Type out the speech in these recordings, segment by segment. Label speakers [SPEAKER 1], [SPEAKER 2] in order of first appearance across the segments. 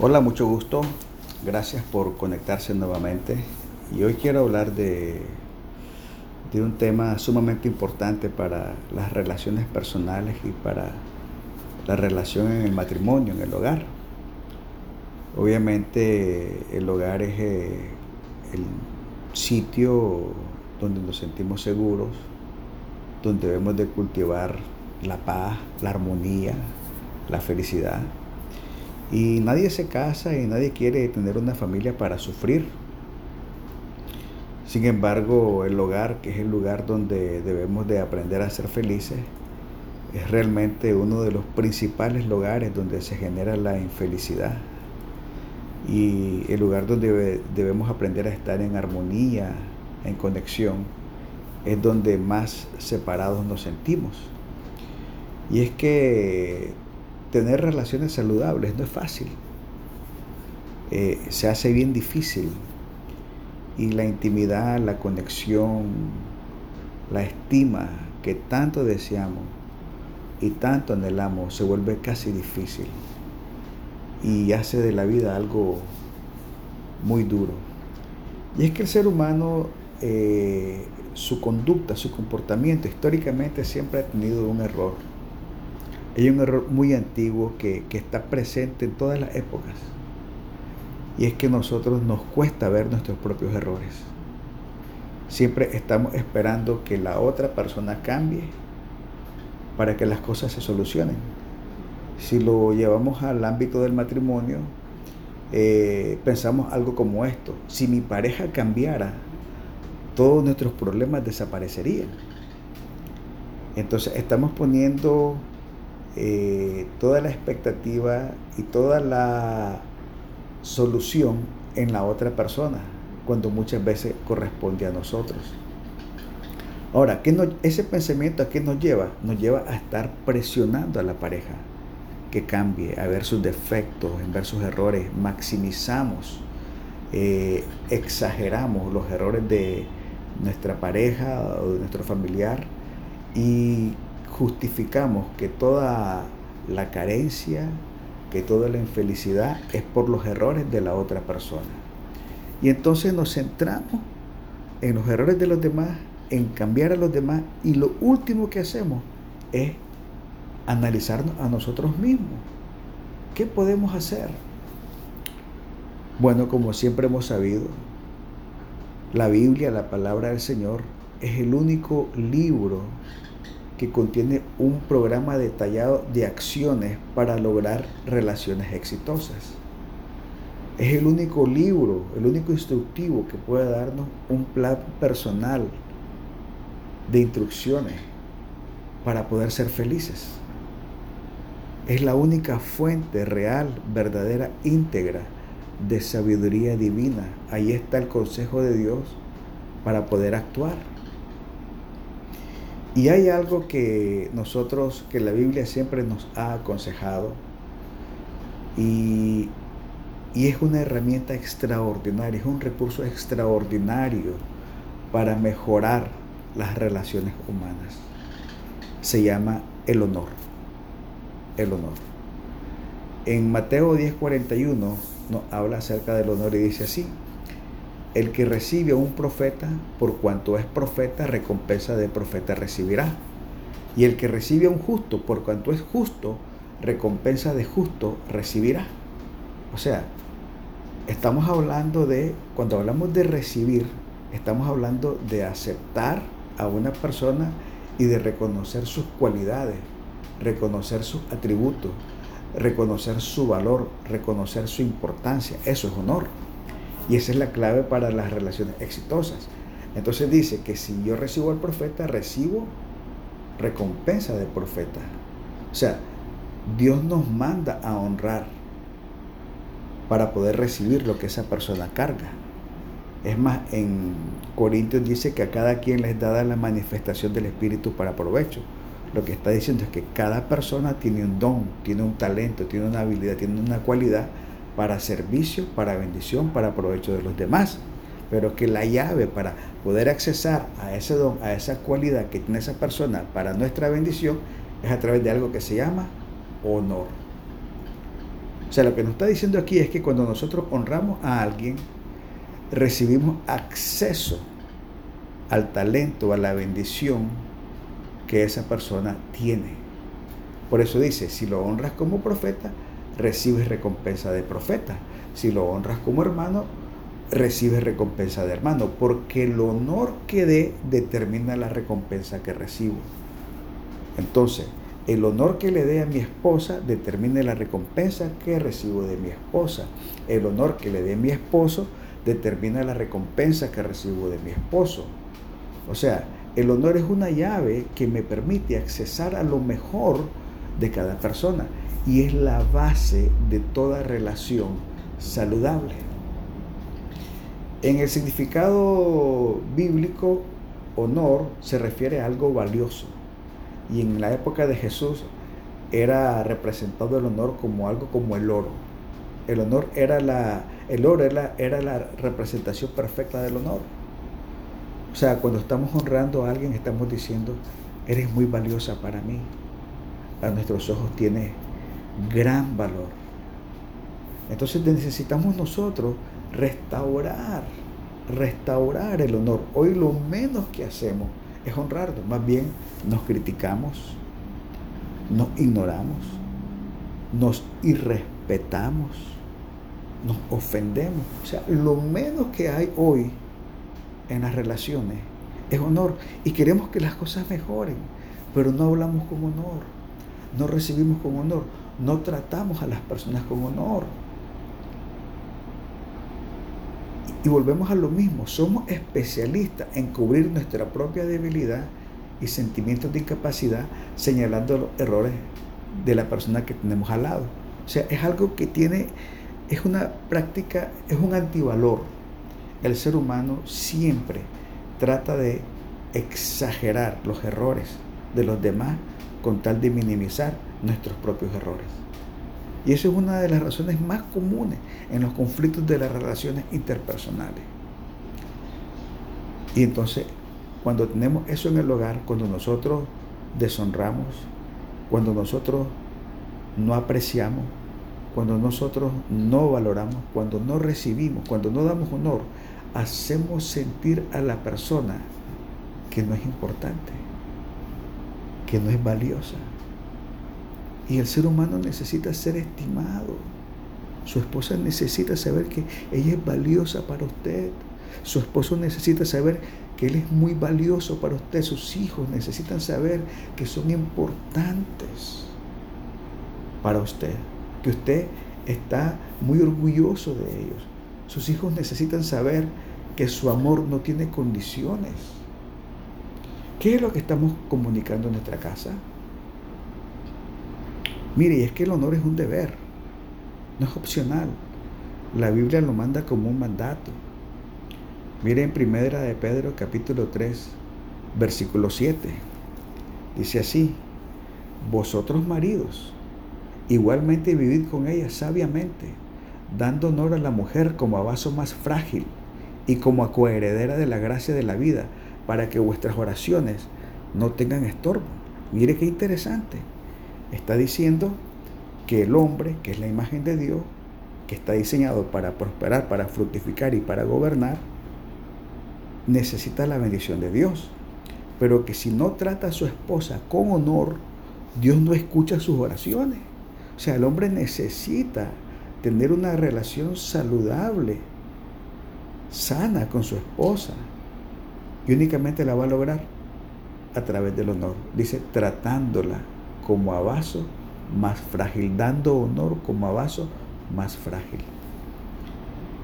[SPEAKER 1] Hola, mucho gusto. Gracias por conectarse nuevamente. Y hoy quiero hablar de, de un tema sumamente importante para las relaciones personales y para la relación en el matrimonio, en el hogar. Obviamente el hogar es eh, el sitio donde nos sentimos seguros, donde debemos de cultivar la paz, la armonía, la felicidad. Y nadie se casa y nadie quiere tener una familia para sufrir. Sin embargo, el hogar, que es el lugar donde debemos de aprender a ser felices, es realmente uno de los principales lugares donde se genera la infelicidad. Y el lugar donde debemos aprender a estar en armonía, en conexión, es donde más separados nos sentimos. Y es que tener relaciones saludables no es fácil. Eh, se hace bien difícil. Y la intimidad, la conexión, la estima que tanto deseamos y tanto anhelamos se vuelve casi difícil. Y hace de la vida algo muy duro. Y es que el ser humano, eh, su conducta, su comportamiento, históricamente siempre ha tenido un error hay un error muy antiguo que, está presente en todas las épocas. Y es que nosotros nos cuesta ver nuestros propios errores. Siempre estamos esperando que la otra persona cambie para que las cosas se solucionen. Si lo llevamos al ámbito del matrimonio, eh, pensamos algo como esto. Si mi pareja cambiara, todos nuestros problemas desaparecerían. Entonces estamos poniendo eh, toda la expectativa y toda la solución en la otra persona, cuando muchas veces corresponde a nosotros. Ahora, ¿qué ese pensamiento a qué nos lleva? Nos lleva a estar presionando a la pareja que cambie, a ver sus defectos, en ver sus errores, maximizamos, eh, exageramos los errores de nuestra pareja o de nuestro familiar y justificamos que toda la carencia, que toda la infelicidad es por los errores de la otra persona. Y entonces nos centramos en los errores de los demás, en cambiar a los demás y lo último que hacemos es analizarnos a nosotros mismos. ¿Qué podemos hacer? Bueno, como siempre hemos sabido, la Biblia, la palabra del Señor, es el único libro que contiene un programa detallado de acciones para lograr relaciones exitosas. Es el único libro, el único instructivo que puede darnos un plan personal de instrucciones para poder ser felices. Es la única fuente real, verdadera, íntegra de sabiduría divina. Ahí está el consejo de Dios para poder actuar. Y hay algo que nosotros, que la Biblia siempre nos ha aconsejado, y, y es una herramienta extraordinaria, es un recurso extraordinario para mejorar las relaciones humanas. Se llama el honor. El honor. En Mateo 10:41 nos habla acerca del honor y dice así, el que recibe a un profeta, por cuanto es profeta, recompensa de profeta recibirá. Y el que recibe a un justo, por cuanto es justo, recompensa de justo recibirá. O sea, estamos hablando de, cuando hablamos de recibir, estamos hablando de aceptar a una persona y de reconocer sus cualidades, reconocer sus atributos, reconocer su valor, reconocer su importancia. Eso es honor. Y esa es la clave para las relaciones exitosas. Entonces dice que si yo recibo al profeta, recibo recompensa del profeta. O sea, Dios nos manda a honrar para poder recibir lo que esa persona carga. Es más, en Corintios dice que a cada quien les da la manifestación del Espíritu para provecho. Lo que está diciendo es que cada persona tiene un don, tiene un talento, tiene una habilidad, tiene una cualidad para servicio, para bendición, para provecho de los demás. Pero que la llave para poder accesar a ese don, a esa cualidad que tiene esa persona para nuestra bendición, es a través de algo que se llama honor. O sea, lo que nos está diciendo aquí es que cuando nosotros honramos a alguien, recibimos acceso al talento, a la bendición que esa persona tiene. Por eso dice, si lo honras como profeta, recibes recompensa de profeta. Si lo honras como hermano, recibes recompensa de hermano, porque el honor que dé determina la recompensa que recibo. Entonces, el honor que le dé a mi esposa determina la recompensa que recibo de mi esposa. El honor que le dé a mi esposo determina la recompensa que recibo de mi esposo. O sea, el honor es una llave que me permite accesar a lo mejor de cada persona y es la base de toda relación saludable. En el significado bíblico, honor se refiere a algo valioso y en la época de Jesús era representado el honor como algo como el oro. El honor era la, el oro era, era la representación perfecta del honor. O sea, cuando estamos honrando a alguien, estamos diciendo, eres muy valiosa para mí. A nuestros ojos tiene gran valor. Entonces necesitamos nosotros restaurar, restaurar el honor. Hoy lo menos que hacemos es honrarlo, más bien nos criticamos, nos ignoramos, nos irrespetamos, nos ofendemos. O sea, lo menos que hay hoy en las relaciones es honor y queremos que las cosas mejoren, pero no hablamos con honor, no recibimos con honor, no tratamos a las personas con honor. Y volvemos a lo mismo, somos especialistas en cubrir nuestra propia debilidad y sentimientos de incapacidad señalando los errores de la persona que tenemos al lado. O sea, es algo que tiene, es una práctica, es un antivalor el ser humano siempre trata de exagerar los errores de los demás con tal de minimizar nuestros propios errores. Y eso es una de las razones más comunes en los conflictos de las relaciones interpersonales. Y entonces, cuando tenemos eso en el hogar, cuando nosotros deshonramos, cuando nosotros no apreciamos, cuando nosotros no valoramos, cuando no recibimos, cuando no damos honor hacemos sentir a la persona que no es importante, que no es valiosa. Y el ser humano necesita ser estimado. Su esposa necesita saber que ella es valiosa para usted. Su esposo necesita saber que él es muy valioso para usted. Sus hijos necesitan saber que son importantes para usted. Que usted está muy orgulloso de ellos. Sus hijos necesitan saber que su amor no tiene condiciones. ¿Qué es lo que estamos comunicando en nuestra casa? Mire, y es que el honor es un deber, no es opcional. La Biblia lo manda como un mandato. Mire en Primera de Pedro capítulo 3, versículo 7. Dice así, vosotros maridos, igualmente vivid con ella sabiamente dando honor a la mujer como a vaso más frágil y como a coheredera de la gracia de la vida, para que vuestras oraciones no tengan estorbo. Mire qué interesante. Está diciendo que el hombre, que es la imagen de Dios, que está diseñado para prosperar, para fructificar y para gobernar, necesita la bendición de Dios. Pero que si no trata a su esposa con honor, Dios no escucha sus oraciones. O sea, el hombre necesita tener una relación saludable, sana con su esposa. Y únicamente la va a lograr a través del honor. Dice, tratándola como a vaso más frágil, dando honor como a vaso más frágil.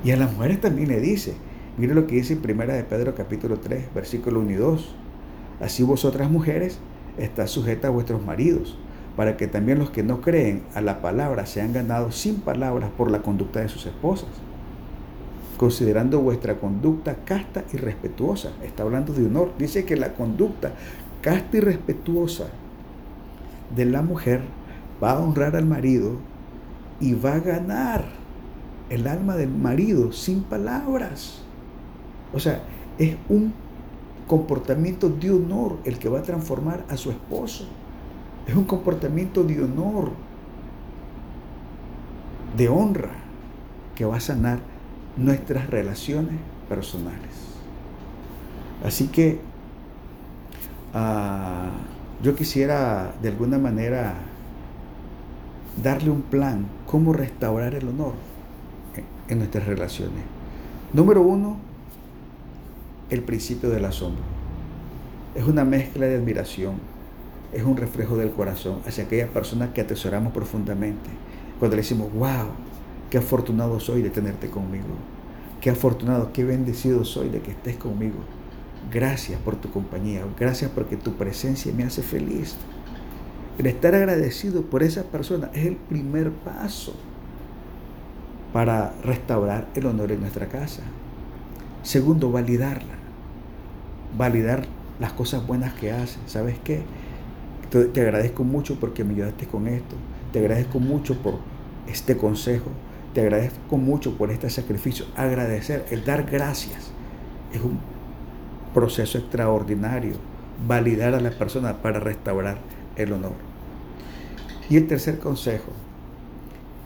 [SPEAKER 1] Y a las mujeres también le dice, mire lo que dice en Primera de Pedro capítulo 3, versículo 1 y 2. Así vosotras mujeres, está sujeta a vuestros maridos para que también los que no creen a la palabra sean ganados sin palabras por la conducta de sus esposas, considerando vuestra conducta casta y respetuosa. Está hablando de honor. Dice que la conducta casta y respetuosa de la mujer va a honrar al marido y va a ganar el alma del marido sin palabras. O sea, es un comportamiento de honor el que va a transformar a su esposo. Es un comportamiento de honor. de honra que va a sanar nuestras relaciones personales. Así que ah, yo quisiera de alguna manera darle un plan, cómo restaurar el honor en nuestras relaciones. Número uno, el principio del asombro. Es una mezcla de admiración, es un reflejo del corazón hacia aquella persona que atesoramos profundamente. Cuando le decimos, wow, qué afortunado soy de tenerte conmigo. Qué afortunado, qué bendecido soy de que estés conmigo. Gracias por tu compañía, gracias porque tu presencia me hace feliz. El estar agradecido por esa persona es el primer paso para restaurar el honor en nuestra casa. Segundo, validarla. Validar las cosas buenas que hace. ¿Sabes qué? Te, agradezco mucho porque me ayudaste con esto. Te agradezco mucho por este consejo. Te agradezco mucho por este sacrificio. Agradecer, el dar gracias, es un proceso extraordinario. Validar a la persona para restaurar el honor. Y el tercer consejo,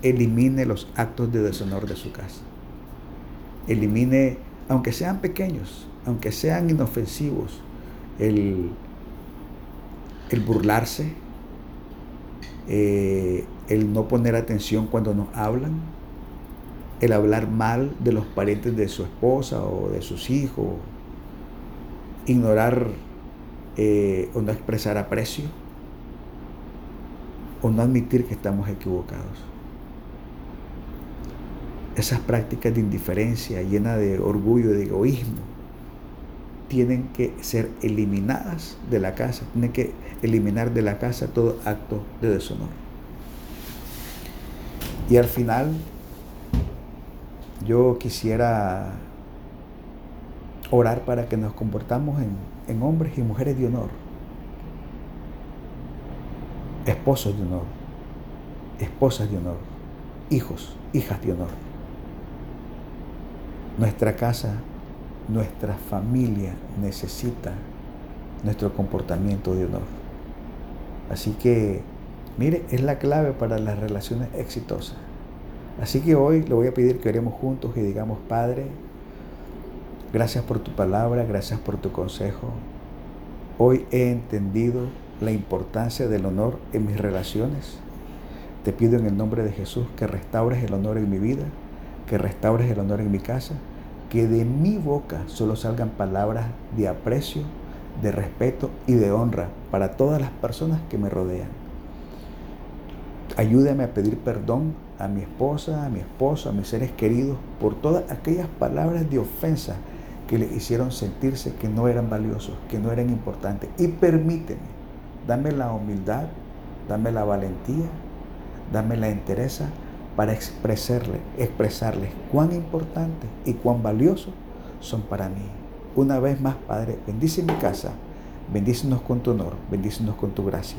[SPEAKER 1] elimine los actos de deshonor de su casa. Elimine, aunque sean pequeños, aunque sean inofensivos, el, el burlarse, eh, el no poner atención cuando nos hablan, el hablar mal de los parientes de su esposa o de sus hijos, ignorar eh, o no expresar aprecio o no admitir que estamos equivocados. Esas prácticas de indiferencia llena de orgullo, de egoísmo, tienen que ser eliminadas de la casa, tienen que eliminar de la casa todo acto de deshonor. Y al final, yo quisiera orar para que nos comportamos en, en hombres y mujeres de honor esposos de honor, esposas de honor, hijos, hijas de honor. Nuestra casa, nuestra familia necesita nuestro comportamiento de honor. Así que, mire, es la clave para las relaciones exitosas. Así que hoy le voy a pedir que oremos juntos y digamos, Padre, gracias por tu palabra, gracias por tu consejo. Hoy he entendido la importancia del honor en mis relaciones. Te pido en el nombre de Jesús que restaures el honor en mi vida, que restaures el honor en mi casa, que de mi boca solo salgan palabras de aprecio, de respeto y de honra para todas las personas que me rodean. Ayúdame a pedir perdón a mi esposa, a mi esposo, a mis seres queridos por todas aquellas palabras de ofensa que le hicieron sentirse que no eran valiosos, que no eran importantes. Y permíteme Dame la humildad, dame la valentía, dame la entereza para expresarle, expresarles cuán importante y cuán valioso son para mí. Una vez más, Padre, bendice mi casa, bendícenos con tu honor, bendícenos con tu gracia.